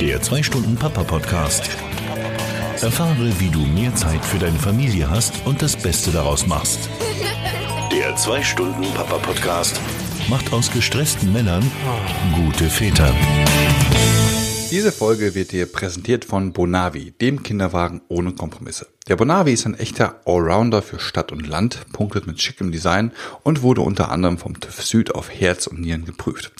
Der 2-Stunden-Papa-Podcast. Erfahre, wie du mehr Zeit für deine Familie hast und das Beste daraus machst. Der 2-Stunden-Papa-Podcast macht aus gestressten Männern gute Väter. Diese Folge wird dir präsentiert von Bonavi, dem Kinderwagen ohne Kompromisse. Der Bonavi ist ein echter Allrounder für Stadt und Land, punktet mit schickem Design und wurde unter anderem vom TÜV Süd auf Herz und Nieren geprüft.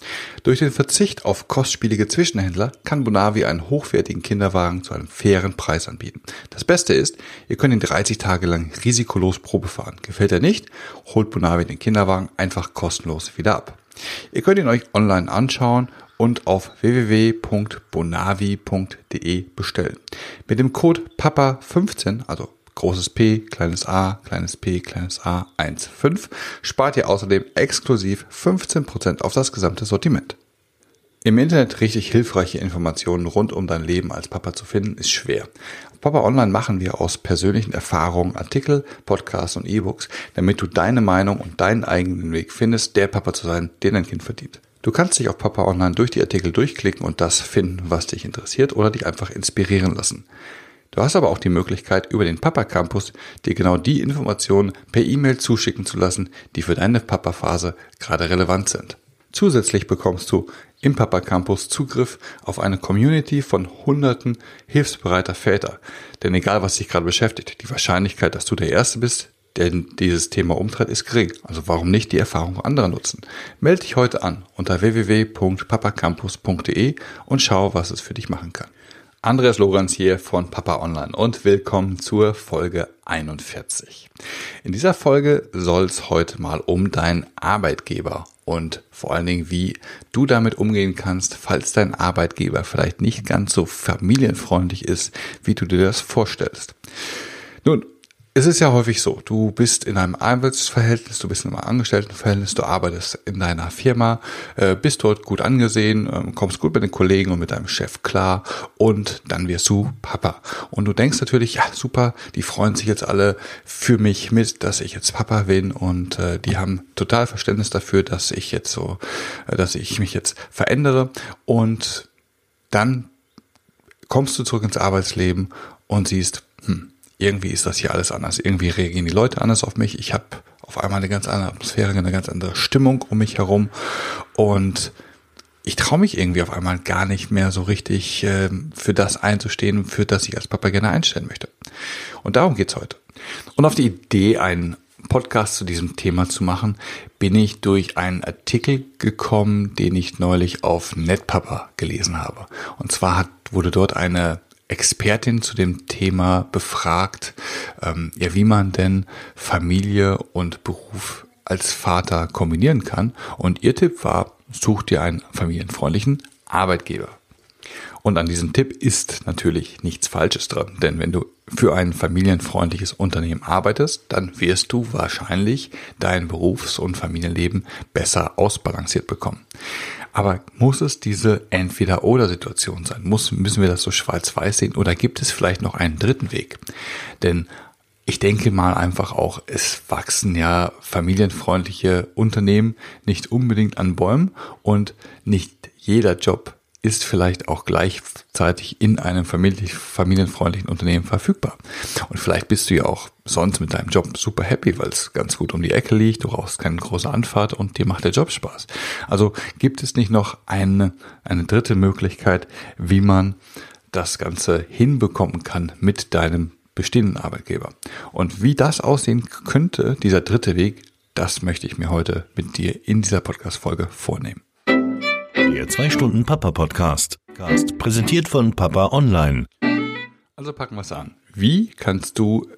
Durch den Verzicht auf kostspielige Zwischenhändler kann Bonavi einen hochwertigen Kinderwagen zu einem fairen Preis anbieten. Das Beste ist, ihr könnt ihn 30 Tage lang risikolos Probe fahren. Gefällt er nicht, holt Bonavi den Kinderwagen einfach kostenlos wieder ab. Ihr könnt ihn euch online anschauen und auf www.bonavi.de bestellen. Mit dem Code PAPA15, also großes P, kleines a, kleines p, kleines a, 15, spart ihr außerdem exklusiv 15% auf das gesamte Sortiment. Im Internet richtig hilfreiche Informationen rund um dein Leben als Papa zu finden, ist schwer. Auf Papa Online machen wir aus persönlichen Erfahrungen Artikel, Podcasts und E-Books, damit du deine Meinung und deinen eigenen Weg findest, der Papa zu sein, den dein Kind verdient. Du kannst dich auf Papa Online durch die Artikel durchklicken und das finden, was dich interessiert oder dich einfach inspirieren lassen. Du hast aber auch die Möglichkeit, über den Papa Campus dir genau die Informationen per E-Mail zuschicken zu lassen, die für deine Papa-Phase gerade relevant sind. Zusätzlich bekommst du im Papa Campus Zugriff auf eine Community von hunderten hilfsbereiter Väter. Denn egal was dich gerade beschäftigt, die Wahrscheinlichkeit, dass du der Erste bist, denn dieses Thema umtreibt, ist gering. Also warum nicht die Erfahrung anderer nutzen? Melde dich heute an unter www.papacampus.de und schau, was es für dich machen kann. Andreas Lorenz hier von Papa Online und willkommen zur Folge 41. In dieser Folge soll es heute mal um deinen Arbeitgeber und vor allen Dingen, wie du damit umgehen kannst, falls dein Arbeitgeber vielleicht nicht ganz so familienfreundlich ist, wie du dir das vorstellst. Nun, es ist ja häufig so, du bist in einem Arbeitsverhältnis, du bist in einem Angestelltenverhältnis, du arbeitest in deiner Firma, äh, bist dort gut angesehen, ähm, kommst gut mit den Kollegen und mit deinem Chef klar und dann wirst du Papa. Und du denkst natürlich, ja super, die freuen sich jetzt alle für mich mit, dass ich jetzt Papa bin und äh, die haben total Verständnis dafür, dass ich jetzt so, äh, dass ich mich jetzt verändere und dann kommst du zurück ins Arbeitsleben und siehst, hm, irgendwie ist das hier alles anders. Irgendwie reagieren die Leute anders auf mich. Ich habe auf einmal eine ganz andere Atmosphäre, eine ganz andere Stimmung um mich herum. Und ich traue mich irgendwie auf einmal gar nicht mehr so richtig äh, für das einzustehen, für das ich als Papa gerne einstellen möchte. Und darum geht's heute. Und auf die Idee, einen Podcast zu diesem Thema zu machen, bin ich durch einen Artikel gekommen, den ich neulich auf NetPapa gelesen habe. Und zwar hat, wurde dort eine Expertin zu dem Thema befragt, ähm, ja, wie man denn Familie und Beruf als Vater kombinieren kann. Und ihr Tipp war, such dir einen familienfreundlichen Arbeitgeber. Und an diesem Tipp ist natürlich nichts Falsches dran, denn wenn du für ein familienfreundliches Unternehmen arbeitest, dann wirst du wahrscheinlich dein Berufs- und Familienleben besser ausbalanciert bekommen. Aber muss es diese Entweder-Oder-Situation sein? Muss, müssen wir das so schwarz-weiß sehen? Oder gibt es vielleicht noch einen dritten Weg? Denn ich denke mal einfach auch, es wachsen ja familienfreundliche Unternehmen nicht unbedingt an Bäumen und nicht jeder Job ist vielleicht auch gleichzeitig in einem familienfreundlichen Unternehmen verfügbar. Und vielleicht bist du ja auch sonst mit deinem Job super happy, weil es ganz gut um die Ecke liegt, du brauchst keine große Anfahrt und dir macht der Job Spaß. Also gibt es nicht noch eine, eine dritte Möglichkeit, wie man das Ganze hinbekommen kann mit deinem bestehenden Arbeitgeber. Und wie das aussehen könnte, dieser dritte Weg, das möchte ich mir heute mit dir in dieser Podcast-Folge vornehmen. Der 2-Stunden-Papa-Podcast. Präsentiert von Papa Online. Also packen wir es an. Wie kannst du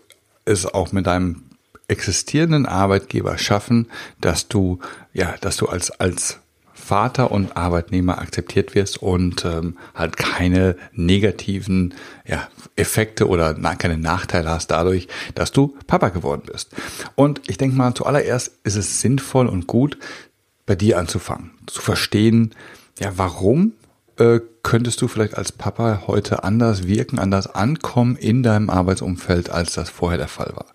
es auch mit deinem existierenden Arbeitgeber schaffen, dass du, ja, dass du als, als Vater und Arbeitnehmer akzeptiert wirst und ähm, halt keine negativen ja, Effekte oder na, keine Nachteile hast dadurch, dass du Papa geworden bist. Und ich denke mal, zuallererst ist es sinnvoll und gut, bei dir anzufangen, zu verstehen, ja, warum äh, könntest du vielleicht als Papa heute anders wirken, anders ankommen in deinem Arbeitsumfeld, als das vorher der Fall war.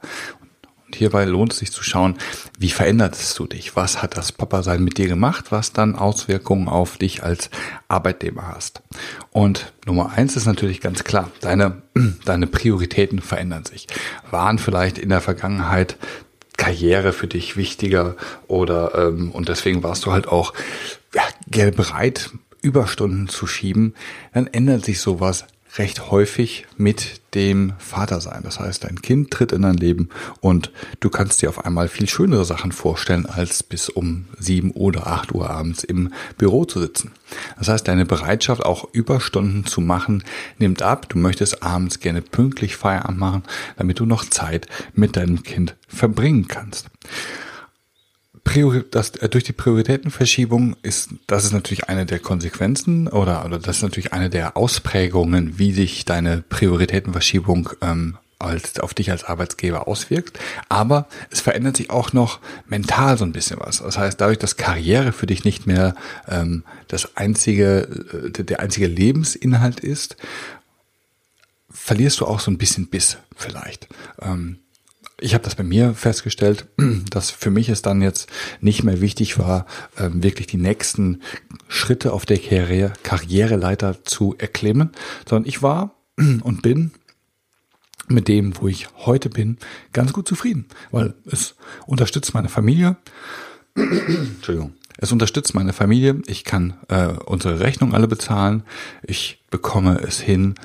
Und hierbei lohnt es sich zu schauen, wie verändertest du dich? Was hat das Papa-Sein mit dir gemacht, was dann Auswirkungen auf dich als Arbeitnehmer hast? Und Nummer eins ist natürlich ganz klar, deine, deine Prioritäten verändern sich. Waren vielleicht in der Vergangenheit Karriere für dich wichtiger oder ähm, und deswegen warst du halt auch ja, bereit, Überstunden zu schieben, dann ändert sich sowas recht häufig mit dem Vatersein. Das heißt, dein Kind tritt in dein Leben und du kannst dir auf einmal viel schönere Sachen vorstellen, als bis um sieben oder acht Uhr abends im Büro zu sitzen. Das heißt, deine Bereitschaft, auch Überstunden zu machen, nimmt ab. Du möchtest abends gerne pünktlich Feierabend machen, damit du noch Zeit mit deinem Kind verbringen kannst. Priori das, äh, durch die Prioritätenverschiebung ist, das ist natürlich eine der Konsequenzen oder, oder das ist natürlich eine der Ausprägungen, wie sich deine Prioritätenverschiebung ähm, als, auf dich als Arbeitsgeber auswirkt. Aber es verändert sich auch noch mental so ein bisschen was. Das heißt, dadurch, dass Karriere für dich nicht mehr ähm, das einzige, äh, der einzige Lebensinhalt ist, verlierst du auch so ein bisschen Biss vielleicht. Ähm, ich habe das bei mir festgestellt, dass für mich es dann jetzt nicht mehr wichtig war, ähm, wirklich die nächsten Schritte auf der Karriere, Karriereleiter zu erklimmen, sondern ich war und bin mit dem, wo ich heute bin, ganz gut zufrieden, weil es unterstützt meine Familie. Entschuldigung. Es unterstützt meine Familie. Ich kann äh, unsere Rechnung alle bezahlen. Ich bekomme es hin,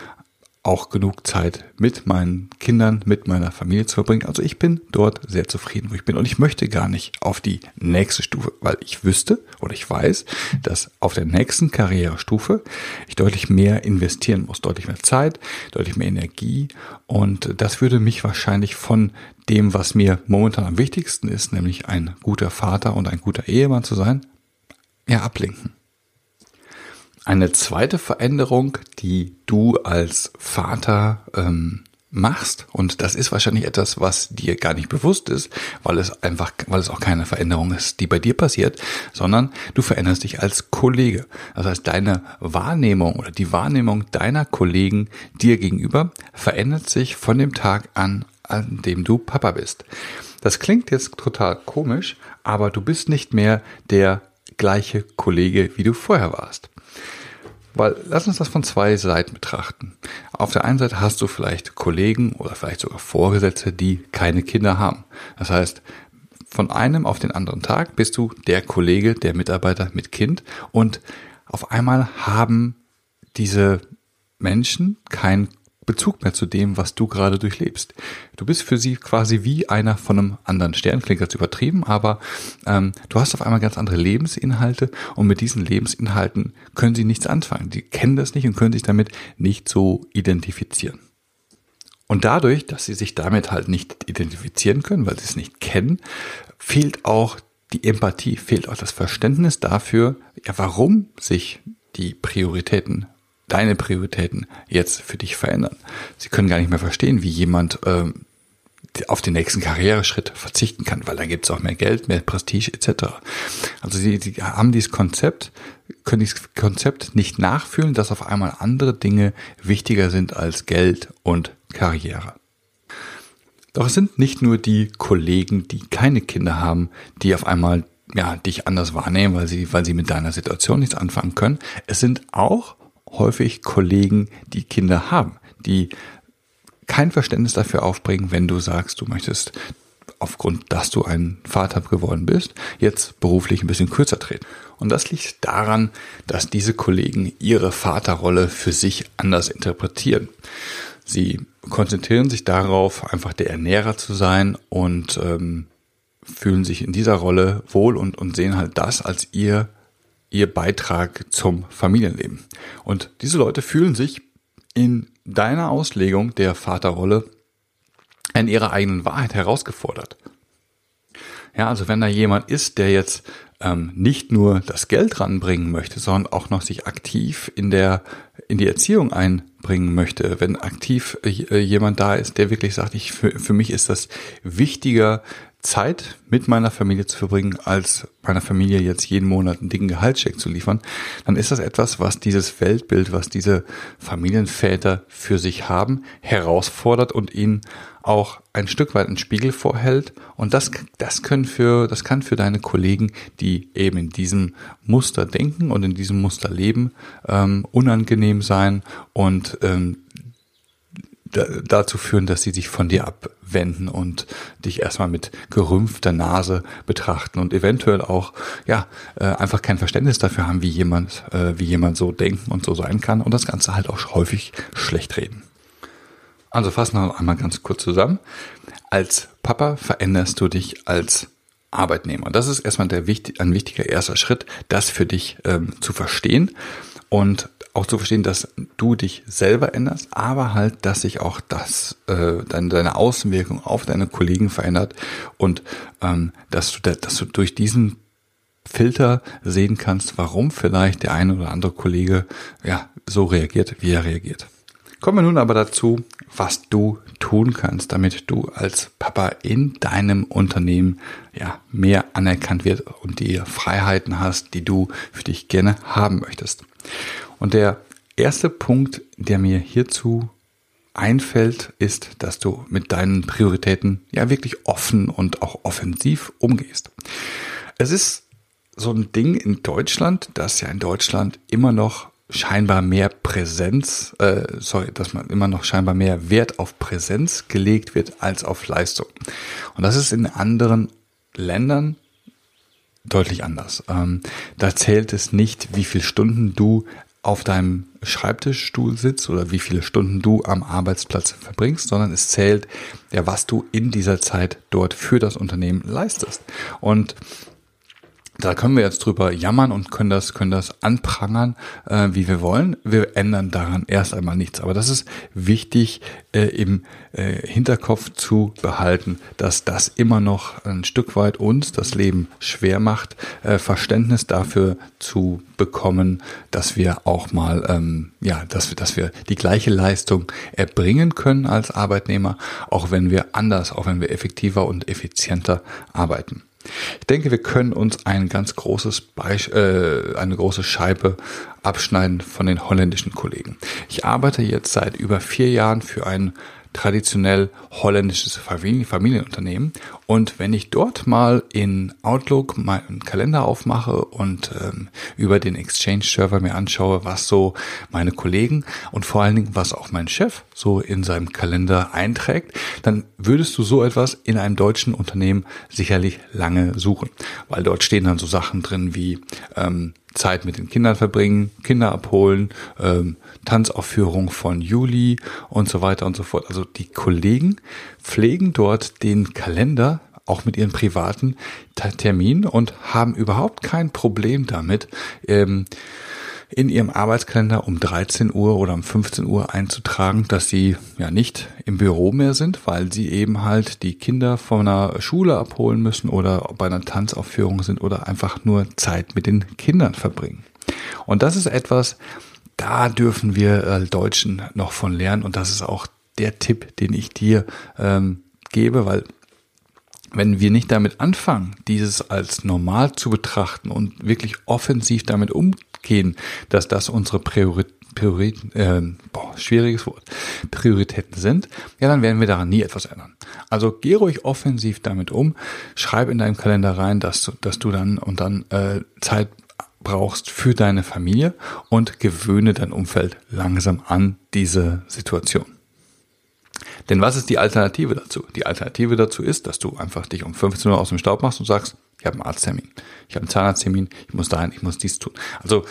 auch genug Zeit mit meinen Kindern, mit meiner Familie zu verbringen. Also ich bin dort sehr zufrieden, wo ich bin. Und ich möchte gar nicht auf die nächste Stufe, weil ich wüsste oder ich weiß, dass auf der nächsten Karrierestufe ich deutlich mehr investieren muss, deutlich mehr Zeit, deutlich mehr Energie. Und das würde mich wahrscheinlich von dem, was mir momentan am wichtigsten ist, nämlich ein guter Vater und ein guter Ehemann zu sein, ja, ablenken. Eine zweite Veränderung, die du als Vater ähm, machst, und das ist wahrscheinlich etwas, was dir gar nicht bewusst ist, weil es einfach, weil es auch keine Veränderung ist, die bei dir passiert, sondern du veränderst dich als Kollege. Das heißt, deine Wahrnehmung oder die Wahrnehmung deiner Kollegen dir gegenüber verändert sich von dem Tag an, an dem du Papa bist. Das klingt jetzt total komisch, aber du bist nicht mehr der gleiche Kollege, wie du vorher warst. Weil lass uns das von zwei Seiten betrachten. Auf der einen Seite hast du vielleicht Kollegen oder vielleicht sogar Vorgesetzte, die keine Kinder haben. Das heißt, von einem auf den anderen Tag bist du der Kollege, der Mitarbeiter mit Kind und auf einmal haben diese Menschen kein Bezug mehr zu dem, was du gerade durchlebst. Du bist für sie quasi wie einer von einem anderen Stern, klingt jetzt übertrieben, aber ähm, du hast auf einmal ganz andere Lebensinhalte und mit diesen Lebensinhalten können sie nichts anfangen. Die kennen das nicht und können sich damit nicht so identifizieren. Und dadurch, dass sie sich damit halt nicht identifizieren können, weil sie es nicht kennen, fehlt auch die Empathie, fehlt auch das Verständnis dafür, ja, warum sich die Prioritäten deine Prioritäten jetzt für dich verändern. Sie können gar nicht mehr verstehen, wie jemand ähm, auf den nächsten Karriereschritt verzichten kann, weil dann gibt es auch mehr Geld, mehr Prestige etc. Also sie, sie haben dieses Konzept, können dieses Konzept nicht nachfühlen, dass auf einmal andere Dinge wichtiger sind als Geld und Karriere. Doch es sind nicht nur die Kollegen, die keine Kinder haben, die auf einmal ja, dich anders wahrnehmen, weil sie, weil sie mit deiner Situation nichts anfangen können. Es sind auch häufig Kollegen, die Kinder haben, die kein Verständnis dafür aufbringen, wenn du sagst, du möchtest aufgrund, dass du ein Vater geworden bist, jetzt beruflich ein bisschen kürzer treten. Und das liegt daran, dass diese Kollegen ihre Vaterrolle für sich anders interpretieren. Sie konzentrieren sich darauf, einfach der Ernährer zu sein und ähm, fühlen sich in dieser Rolle wohl und, und sehen halt das als ihr ihr Beitrag zum Familienleben. Und diese Leute fühlen sich in deiner Auslegung der Vaterrolle in ihrer eigenen Wahrheit herausgefordert. Ja, also wenn da jemand ist, der jetzt ähm, nicht nur das Geld ranbringen möchte, sondern auch noch sich aktiv in der in die Erziehung einbringen möchte, wenn aktiv äh, jemand da ist, der wirklich sagt, ich für, für mich ist das wichtiger, Zeit mit meiner Familie zu verbringen, als meiner Familie jetzt jeden Monat einen dicken Gehaltscheck zu liefern, dann ist das etwas, was dieses Weltbild, was diese Familienväter für sich haben, herausfordert und ihnen auch ein Stück weit einen Spiegel vorhält. Und das, das können für, das kann für deine Kollegen, die eben in diesem Muster denken und in diesem Muster leben, ähm, unangenehm sein und ähm, dazu führen, dass sie sich von dir abwenden und dich erstmal mit gerümpfter Nase betrachten und eventuell auch ja äh, einfach kein Verständnis dafür haben, wie jemand äh, wie jemand so denken und so sein kann und das Ganze halt auch häufig schlecht reden. Also fassen wir einmal ganz kurz zusammen. Als Papa veränderst du dich als Arbeitnehmer. Das ist erstmal der ein wichtiger erster Schritt, das für dich ähm, zu verstehen und auch zu verstehen, dass du dich selber änderst, aber halt, dass sich auch das, äh, deine, deine Außenwirkung auf deine Kollegen verändert und ähm, dass du, da, dass du durch diesen Filter sehen kannst, warum vielleicht der eine oder andere Kollege ja so reagiert, wie er reagiert. Kommen wir nun aber dazu, was du tun kannst, damit du als Papa in deinem Unternehmen ja mehr anerkannt wird und die Freiheiten hast, die du für dich gerne haben möchtest. Und der erste Punkt, der mir hierzu einfällt, ist, dass du mit deinen Prioritäten ja wirklich offen und auch offensiv umgehst. Es ist so ein Ding in Deutschland, dass ja in Deutschland immer noch scheinbar mehr Präsenz, äh, sorry, dass man immer noch scheinbar mehr Wert auf Präsenz gelegt wird als auf Leistung. Und das ist in anderen Ländern deutlich anders. Ähm, da zählt es nicht, wie viele Stunden du auf deinem Schreibtischstuhl sitzt oder wie viele Stunden du am Arbeitsplatz verbringst, sondern es zählt ja, was du in dieser Zeit dort für das Unternehmen leistest. Und da können wir jetzt drüber jammern und können das, können das anprangern, äh, wie wir wollen. Wir ändern daran erst einmal nichts. Aber das ist wichtig äh, im äh, Hinterkopf zu behalten, dass das immer noch ein Stück weit uns das Leben schwer macht, äh, Verständnis dafür zu bekommen, dass wir auch mal, ähm, ja, dass wir, dass wir die gleiche Leistung erbringen können als Arbeitnehmer, auch wenn wir anders, auch wenn wir effektiver und effizienter arbeiten. Ich denke, wir können uns ein ganz großes Beisch äh, eine große Scheibe abschneiden von den holländischen Kollegen. Ich arbeite jetzt seit über vier Jahren für ein traditionell holländisches Familienunternehmen. Und wenn ich dort mal in Outlook meinen Kalender aufmache und ähm, über den Exchange-Server mir anschaue, was so meine Kollegen und vor allen Dingen, was auch mein Chef so in seinem Kalender einträgt, dann würdest du so etwas in einem deutschen Unternehmen sicherlich lange suchen. Weil dort stehen dann so Sachen drin wie ähm, Zeit mit den Kindern verbringen, Kinder abholen, ähm, Tanzaufführung von Juli und so weiter und so fort. Also die Kollegen pflegen dort den Kalender auch mit ihren privaten Terminen und haben überhaupt kein Problem damit, ähm, in ihrem Arbeitskalender um 13 Uhr oder um 15 Uhr einzutragen, dass sie ja nicht im Büro mehr sind, weil sie eben halt die Kinder von einer Schule abholen müssen oder bei einer Tanzaufführung sind oder einfach nur Zeit mit den Kindern verbringen. Und das ist etwas, da dürfen wir äh, Deutschen noch von lernen und das ist auch der Tipp, den ich dir ähm, gebe, weil wenn wir nicht damit anfangen, dieses als normal zu betrachten und wirklich offensiv damit umgehen, dass das unsere Priorität Prioritäten, äh, boah, schwieriges Wort, Prioritäten sind, ja, dann werden wir daran nie etwas ändern. Also geh ruhig offensiv damit um, schreib in deinem Kalender rein, dass du, dass du dann und dann äh, Zeit brauchst für deine Familie und gewöhne dein Umfeld langsam an diese Situation. Denn was ist die Alternative dazu? Die Alternative dazu ist, dass du einfach dich um 15 Uhr aus dem Staub machst und sagst, ich habe einen Arzttermin, ich habe einen Zahnarzttermin, ich muss dahin, ich muss dies tun. Also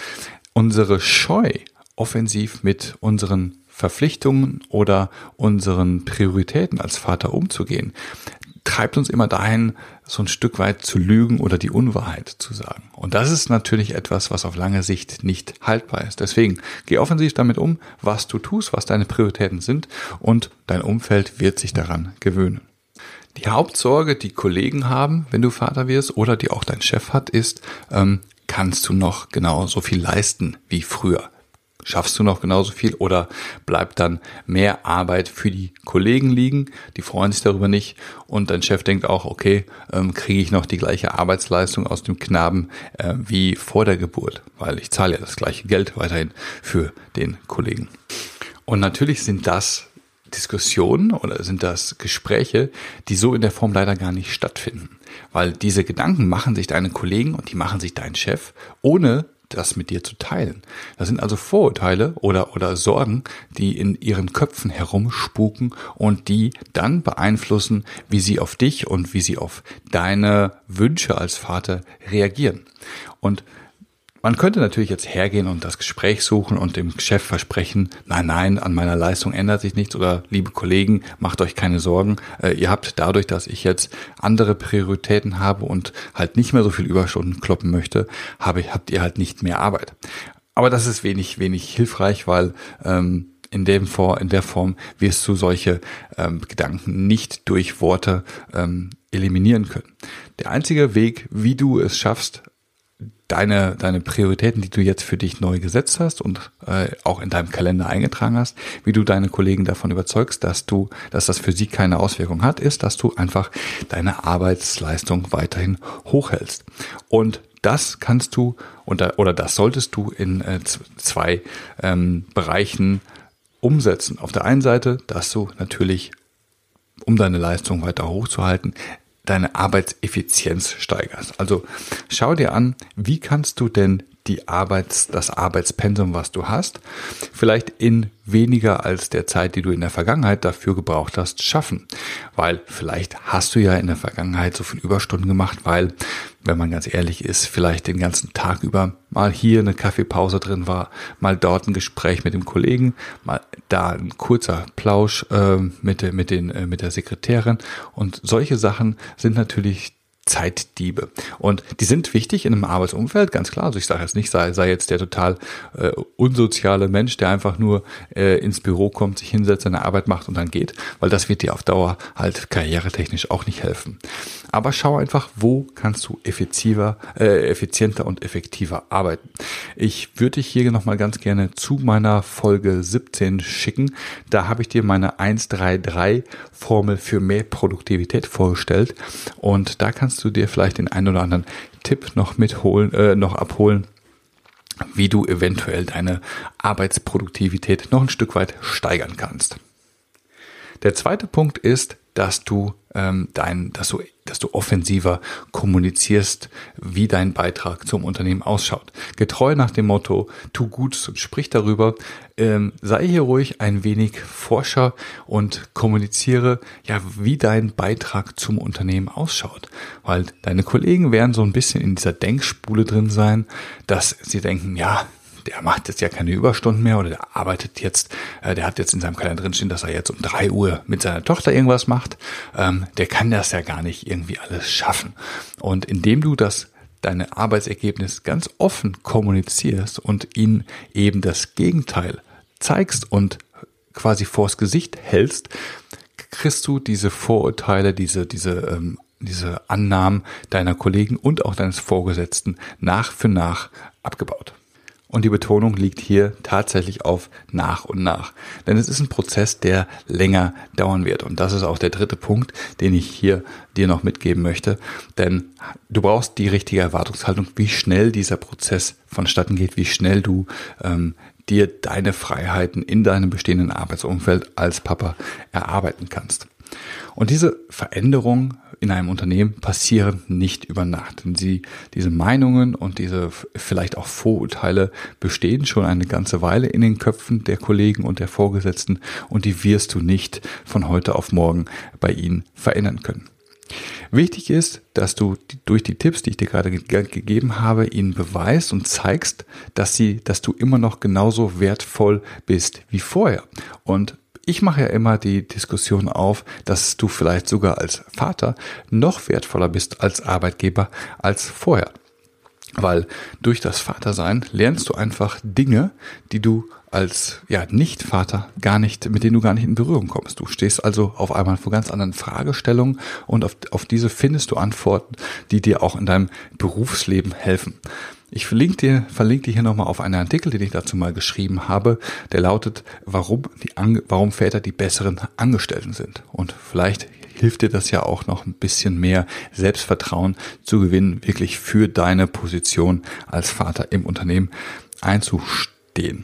unsere Scheu, offensiv mit unseren Verpflichtungen oder unseren Prioritäten als Vater umzugehen, treibt uns immer dahin, so ein Stück weit zu lügen oder die Unwahrheit zu sagen. Und das ist natürlich etwas, was auf lange Sicht nicht haltbar ist. Deswegen geh offensiv damit um, was du tust, was deine Prioritäten sind und dein Umfeld wird sich daran gewöhnen. Die Hauptsorge, die Kollegen haben, wenn du Vater wirst oder die auch dein Chef hat, ist, ähm, kannst du noch genau so viel leisten wie früher? Schaffst du noch genauso viel oder bleibt dann mehr Arbeit für die Kollegen liegen? Die freuen sich darüber nicht und dein Chef denkt auch, okay, ähm, kriege ich noch die gleiche Arbeitsleistung aus dem Knaben äh, wie vor der Geburt, weil ich zahle ja das gleiche Geld weiterhin für den Kollegen. Und natürlich sind das Diskussionen oder sind das Gespräche, die so in der Form leider gar nicht stattfinden. Weil diese Gedanken machen sich deine Kollegen und die machen sich dein Chef, ohne das mit dir zu teilen. Das sind also Vorurteile oder, oder Sorgen, die in ihren Köpfen herumspuken und die dann beeinflussen, wie sie auf dich und wie sie auf deine Wünsche als Vater reagieren. Und man könnte natürlich jetzt hergehen und das Gespräch suchen und dem Chef versprechen, nein, nein, an meiner Leistung ändert sich nichts oder liebe Kollegen, macht euch keine Sorgen. Äh, ihr habt dadurch, dass ich jetzt andere Prioritäten habe und halt nicht mehr so viel Überstunden kloppen möchte, habe, habt ihr halt nicht mehr Arbeit. Aber das ist wenig, wenig hilfreich, weil ähm, in dem Form, in der Form wirst du solche ähm, Gedanken nicht durch Worte ähm, eliminieren können. Der einzige Weg, wie du es schaffst, deine, deine Prioritäten, die du jetzt für dich neu gesetzt hast und äh, auch in deinem Kalender eingetragen hast, wie du deine Kollegen davon überzeugst, dass du, dass das für sie keine Auswirkung hat, ist, dass du einfach deine Arbeitsleistung weiterhin hochhältst. Und das kannst du oder, oder das solltest du in äh, zwei ähm, Bereichen umsetzen. Auf der einen Seite, dass du natürlich um deine Leistung weiter hochzuhalten, deine Arbeitseffizienz steigerst. Also schau dir an, wie kannst du denn die Arbeits, das Arbeitspensum, was du hast, vielleicht in weniger als der Zeit, die du in der Vergangenheit dafür gebraucht hast, schaffen. Weil vielleicht hast du ja in der Vergangenheit so viel Überstunden gemacht, weil, wenn man ganz ehrlich ist, vielleicht den ganzen Tag über mal hier eine Kaffeepause drin war, mal dort ein Gespräch mit dem Kollegen, mal da ein kurzer Plausch äh, mit, mit, den, äh, mit der Sekretärin. Und solche Sachen sind natürlich Zeitdiebe. Und die sind wichtig in einem Arbeitsumfeld, ganz klar. Also ich sage jetzt nicht, sei, sei jetzt der total äh, unsoziale Mensch, der einfach nur äh, ins Büro kommt, sich hinsetzt, seine Arbeit macht und dann geht, weil das wird dir auf Dauer halt karrieretechnisch auch nicht helfen. Aber schau einfach, wo kannst du effektiver, äh, effizienter und effektiver arbeiten. Ich würde dich hier nochmal ganz gerne zu meiner Folge 17 schicken. Da habe ich dir meine 133 Formel für mehr Produktivität vorgestellt und da kannst kannst du dir vielleicht den einen oder anderen Tipp noch mitholen, äh, noch abholen, wie du eventuell deine Arbeitsproduktivität noch ein Stück weit steigern kannst. Der zweite Punkt ist, dass du ähm, dein, dass du, dass du offensiver kommunizierst, wie dein Beitrag zum Unternehmen ausschaut. Getreu nach dem Motto, tu Gutes und sprich darüber, ähm, sei hier ruhig ein wenig Forscher und kommuniziere, ja, wie dein Beitrag zum Unternehmen ausschaut. Weil deine Kollegen werden so ein bisschen in dieser Denkspule drin sein, dass sie denken, ja, der macht jetzt ja keine Überstunden mehr oder der arbeitet jetzt, äh, der hat jetzt in seinem Kalender drinstehen, dass er jetzt um drei Uhr mit seiner Tochter irgendwas macht, ähm, der kann das ja gar nicht irgendwie alles schaffen. Und indem du das deine Arbeitsergebnis ganz offen kommunizierst und ihnen eben das Gegenteil zeigst und quasi vors Gesicht hältst, kriegst du diese Vorurteile, diese, diese, ähm, diese Annahmen deiner Kollegen und auch deines Vorgesetzten nach für nach abgebaut. Und die Betonung liegt hier tatsächlich auf nach und nach. Denn es ist ein Prozess, der länger dauern wird. Und das ist auch der dritte Punkt, den ich hier dir noch mitgeben möchte. Denn du brauchst die richtige Erwartungshaltung, wie schnell dieser Prozess vonstatten geht, wie schnell du ähm, dir deine Freiheiten in deinem bestehenden Arbeitsumfeld als Papa erarbeiten kannst. Und diese Veränderung in einem Unternehmen passieren nicht über Nacht. Denn sie, diese Meinungen und diese vielleicht auch Vorurteile bestehen schon eine ganze Weile in den Köpfen der Kollegen und der Vorgesetzten und die wirst du nicht von heute auf morgen bei ihnen verändern können. Wichtig ist, dass du durch die Tipps, die ich dir gerade ge gegeben habe, ihnen beweist und zeigst, dass sie, dass du immer noch genauso wertvoll bist wie vorher. Und ich mache ja immer die Diskussion auf, dass du vielleicht sogar als Vater noch wertvoller bist als Arbeitgeber als vorher. Weil durch das Vatersein lernst du einfach Dinge, die du als ja, Nicht-Vater gar nicht, mit denen du gar nicht in Berührung kommst. Du stehst also auf einmal vor ganz anderen Fragestellungen und auf, auf diese findest du Antworten, die dir auch in deinem Berufsleben helfen. Ich verlinke dir, verlinke dir hier nochmal auf einen Artikel, den ich dazu mal geschrieben habe, der lautet, warum, die, warum Väter die besseren Angestellten sind. Und vielleicht hilft dir das ja auch noch ein bisschen mehr Selbstvertrauen zu gewinnen, wirklich für deine Position als Vater im Unternehmen einzustehen.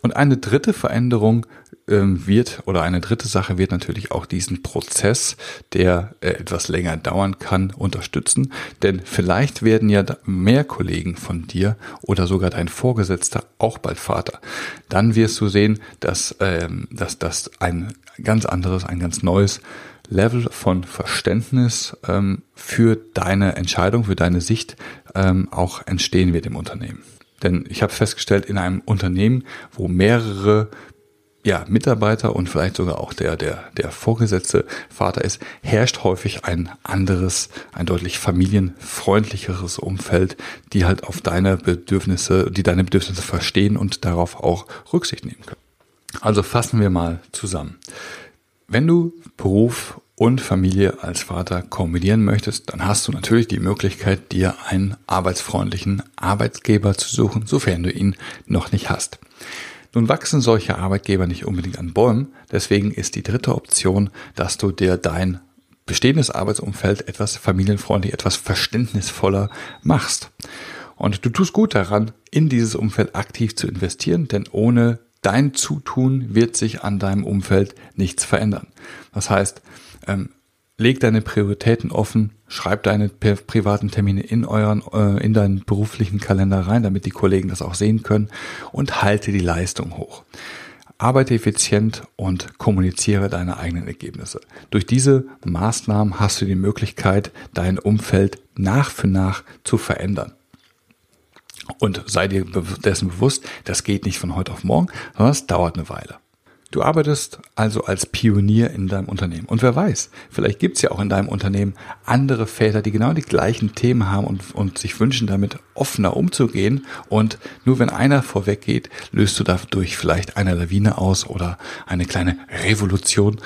Und eine dritte Veränderung wird oder eine dritte Sache wird natürlich auch diesen Prozess, der äh, etwas länger dauern kann, unterstützen. Denn vielleicht werden ja mehr Kollegen von dir oder sogar dein Vorgesetzter auch bald Vater. Dann wirst du sehen, dass, ähm, dass das ein ganz anderes, ein ganz neues Level von Verständnis ähm, für deine Entscheidung, für deine Sicht ähm, auch entstehen wird im Unternehmen. Denn ich habe festgestellt, in einem Unternehmen, wo mehrere ja, Mitarbeiter und vielleicht sogar auch der, der, der vorgesetzte Vater ist, herrscht häufig ein anderes, ein deutlich familienfreundlicheres Umfeld, die halt auf deine Bedürfnisse, die deine Bedürfnisse verstehen und darauf auch Rücksicht nehmen können. Also fassen wir mal zusammen. Wenn du Beruf und Familie als Vater kombinieren möchtest, dann hast du natürlich die Möglichkeit, dir einen arbeitsfreundlichen Arbeitgeber zu suchen, sofern du ihn noch nicht hast. Nun wachsen solche Arbeitgeber nicht unbedingt an Bäumen, deswegen ist die dritte Option, dass du dir dein bestehendes Arbeitsumfeld etwas familienfreundlich, etwas verständnisvoller machst. Und du tust gut daran, in dieses Umfeld aktiv zu investieren, denn ohne dein Zutun wird sich an deinem Umfeld nichts verändern. Das heißt, ähm, leg deine Prioritäten offen, schreib deine privaten Termine in euren, äh, in deinen beruflichen Kalender rein, damit die Kollegen das auch sehen können und halte die Leistung hoch. Arbeite effizient und kommuniziere deine eigenen Ergebnisse. Durch diese Maßnahmen hast du die Möglichkeit, dein Umfeld nach für nach zu verändern. Und sei dir dessen bewusst, das geht nicht von heute auf morgen, sondern es dauert eine Weile. Du arbeitest also als Pionier in deinem Unternehmen. Und wer weiß, vielleicht gibt's ja auch in deinem Unternehmen andere Väter, die genau die gleichen Themen haben und, und sich wünschen, damit offener umzugehen. Und nur wenn einer vorweggeht, löst du dadurch vielleicht eine Lawine aus oder eine kleine Revolution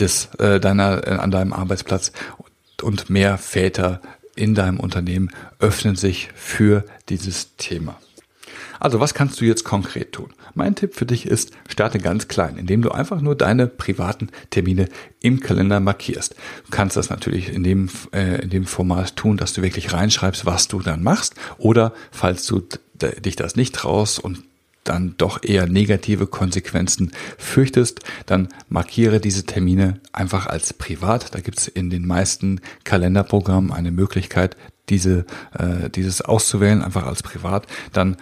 des, äh, deiner, äh, an deinem Arbeitsplatz. Und mehr Väter in deinem Unternehmen öffnen sich für dieses Thema. Also was kannst du jetzt konkret tun? Mein Tipp für dich ist, starte ganz klein, indem du einfach nur deine privaten Termine im Kalender markierst. Du kannst das natürlich in dem, äh, in dem Format tun, dass du wirklich reinschreibst, was du dann machst. Oder falls du dich das nicht traust und dann doch eher negative Konsequenzen fürchtest, dann markiere diese Termine einfach als privat. Da gibt es in den meisten Kalenderprogrammen eine Möglichkeit, diese, äh, dieses auszuwählen, einfach als privat. Dann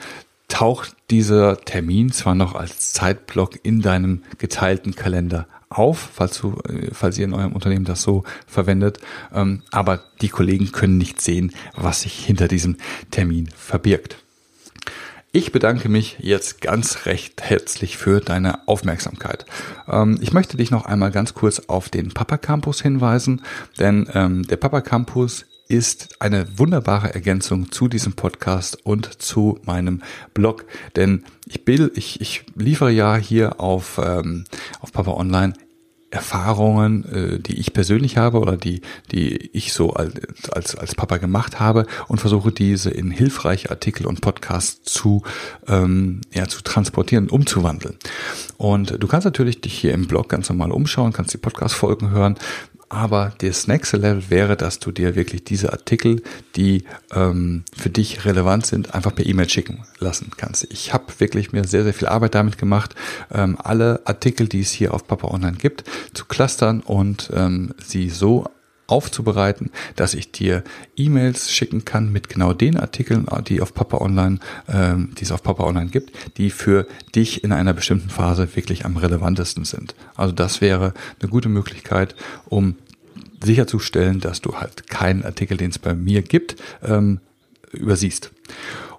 taucht dieser Termin zwar noch als Zeitblock in deinem geteilten Kalender auf, falls du, äh, falls ihr in eurem Unternehmen das so verwendet, ähm, aber die Kollegen können nicht sehen, was sich hinter diesem Termin verbirgt. Ich bedanke mich jetzt ganz recht herzlich für deine Aufmerksamkeit. Ähm, ich möchte dich noch einmal ganz kurz auf den Papa Campus hinweisen, denn ähm, der Papa Campus ist eine wunderbare Ergänzung zu diesem Podcast und zu meinem Blog. Denn ich, will, ich, ich liefere ja hier auf, ähm, auf Papa Online Erfahrungen, äh, die ich persönlich habe oder die, die ich so als, als, als Papa gemacht habe und versuche diese in hilfreiche Artikel und Podcasts zu, ähm, ja, zu transportieren, umzuwandeln. Und du kannst natürlich dich hier im Blog ganz normal umschauen, kannst die Podcast-Folgen hören, aber das nächste Level wäre, dass du dir wirklich diese Artikel, die ähm, für dich relevant sind, einfach per E-Mail schicken lassen kannst. Ich habe wirklich mir sehr, sehr viel Arbeit damit gemacht, ähm, alle Artikel, die es hier auf Papa Online gibt, zu clustern und ähm, sie so aufzubereiten, dass ich dir E-Mails schicken kann mit genau den Artikeln, die auf Papa Online, ähm, die es auf Papa Online gibt, die für dich in einer bestimmten Phase wirklich am relevantesten sind. Also das wäre eine gute Möglichkeit, um sicherzustellen, dass du halt keinen Artikel, den es bei mir gibt, ähm, übersiehst.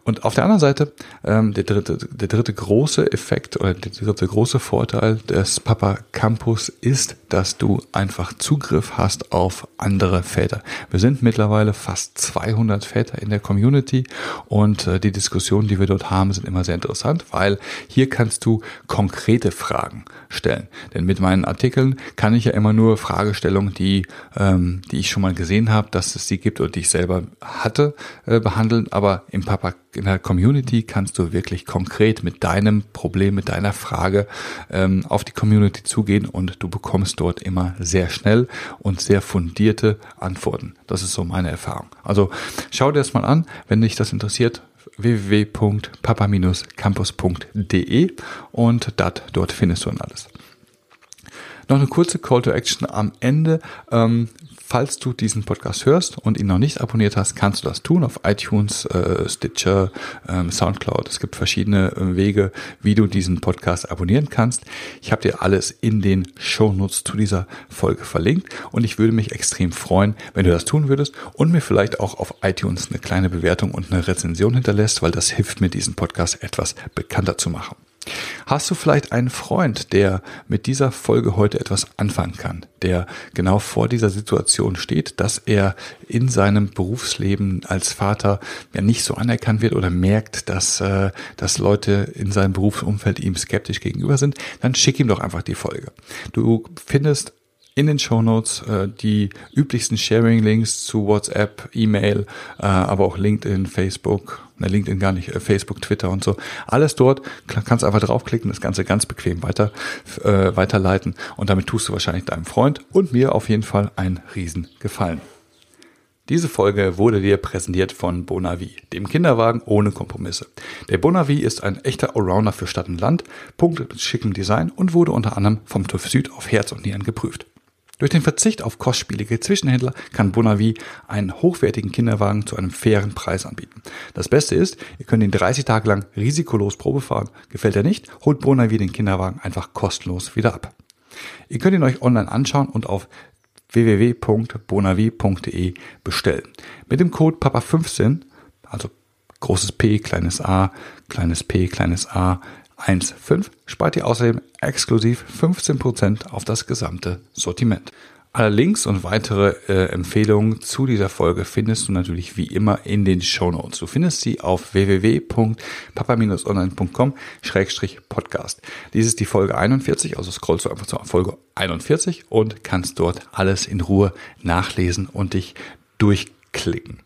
Und auf der anderen Seite, ähm, der, dritte, der dritte große Effekt oder der dritte große Vorteil des Papa Campus ist, dass du einfach Zugriff hast auf andere Väter. Wir sind mittlerweile fast 200 Väter in der Community und äh, die Diskussionen, die wir dort haben, sind immer sehr interessant, weil hier kannst du konkrete Fragen stellen. Denn mit meinen Artikeln kann ich ja immer nur Fragestellungen, die, ähm, die ich schon mal gesehen habe, dass es sie gibt und die ich selber hatte, äh, behandeln. Aber im Papa in der Community kannst du wirklich konkret mit deinem Problem, mit deiner Frage ähm, auf die Community zugehen und du bekommst dort immer sehr schnell und sehr fundierte Antworten. Das ist so meine Erfahrung. Also schau dir das mal an, wenn dich das interessiert www.papa-campus.de und dat, dort findest du dann alles. Noch eine kurze Call to Action am Ende. Ähm, falls du diesen Podcast hörst und ihn noch nicht abonniert hast, kannst du das tun auf iTunes, äh, Stitcher, ähm, Soundcloud. Es gibt verschiedene äh, Wege, wie du diesen Podcast abonnieren kannst. Ich habe dir alles in den Show Notes zu dieser Folge verlinkt und ich würde mich extrem freuen, wenn du das tun würdest und mir vielleicht auch auf iTunes eine kleine Bewertung und eine Rezension hinterlässt, weil das hilft mir, diesen Podcast etwas bekannter zu machen. Hast du vielleicht einen Freund, der mit dieser Folge heute etwas anfangen kann, der genau vor dieser Situation steht, dass er in seinem Berufsleben als Vater ja nicht so anerkannt wird oder merkt, dass, äh, dass Leute in seinem Berufsumfeld ihm skeptisch gegenüber sind, dann schick ihm doch einfach die Folge. Du findest in den Show Notes äh, die üblichsten Sharing-Links zu WhatsApp, E-Mail, äh, aber auch LinkedIn, Facebook, ne, LinkedIn gar nicht, äh, Facebook, Twitter und so. Alles dort, kannst einfach draufklicken, das Ganze ganz bequem weiter äh, weiterleiten und damit tust du wahrscheinlich deinem Freund und mir auf jeden Fall einen riesen Gefallen. Diese Folge wurde dir präsentiert von Bonavi, dem Kinderwagen ohne Kompromisse. Der Bonavi ist ein echter Allrounder für Stadt und Land, punktet mit schickem Design und wurde unter anderem vom TÜV Süd auf Herz und Nieren geprüft. Durch den Verzicht auf kostspielige Zwischenhändler kann Bonavi einen hochwertigen Kinderwagen zu einem fairen Preis anbieten. Das Beste ist, ihr könnt ihn 30 Tage lang risikolos Probe fahren. Gefällt er nicht, holt Bonavi den Kinderwagen einfach kostenlos wieder ab. Ihr könnt ihn euch online anschauen und auf www.bonavi.de bestellen. Mit dem Code PAPA15, also großes P, kleines a, kleines p, kleines a, 1,5 spart ihr außerdem exklusiv 15% auf das gesamte Sortiment. Alle Links und weitere äh, Empfehlungen zu dieser Folge findest du natürlich wie immer in den Show Notes. Du findest sie auf www.papa-online.com-podcast. Dies ist die Folge 41, also scrollst du einfach zur Folge 41 und kannst dort alles in Ruhe nachlesen und dich durchklicken.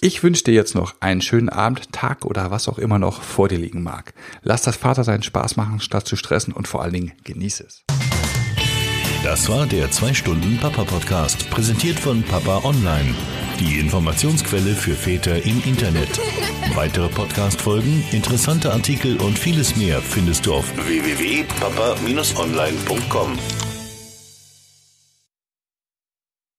Ich wünsche dir jetzt noch einen schönen Abend, Tag oder was auch immer noch vor dir liegen mag. Lass das Vater seinen Spaß machen, statt zu stressen und vor allen Dingen genieße es. Das war der 2-Stunden-Papa-Podcast, präsentiert von Papa Online. Die Informationsquelle für Väter im Internet. Weitere Podcast-Folgen, interessante Artikel und vieles mehr findest du auf www.papa-online.com.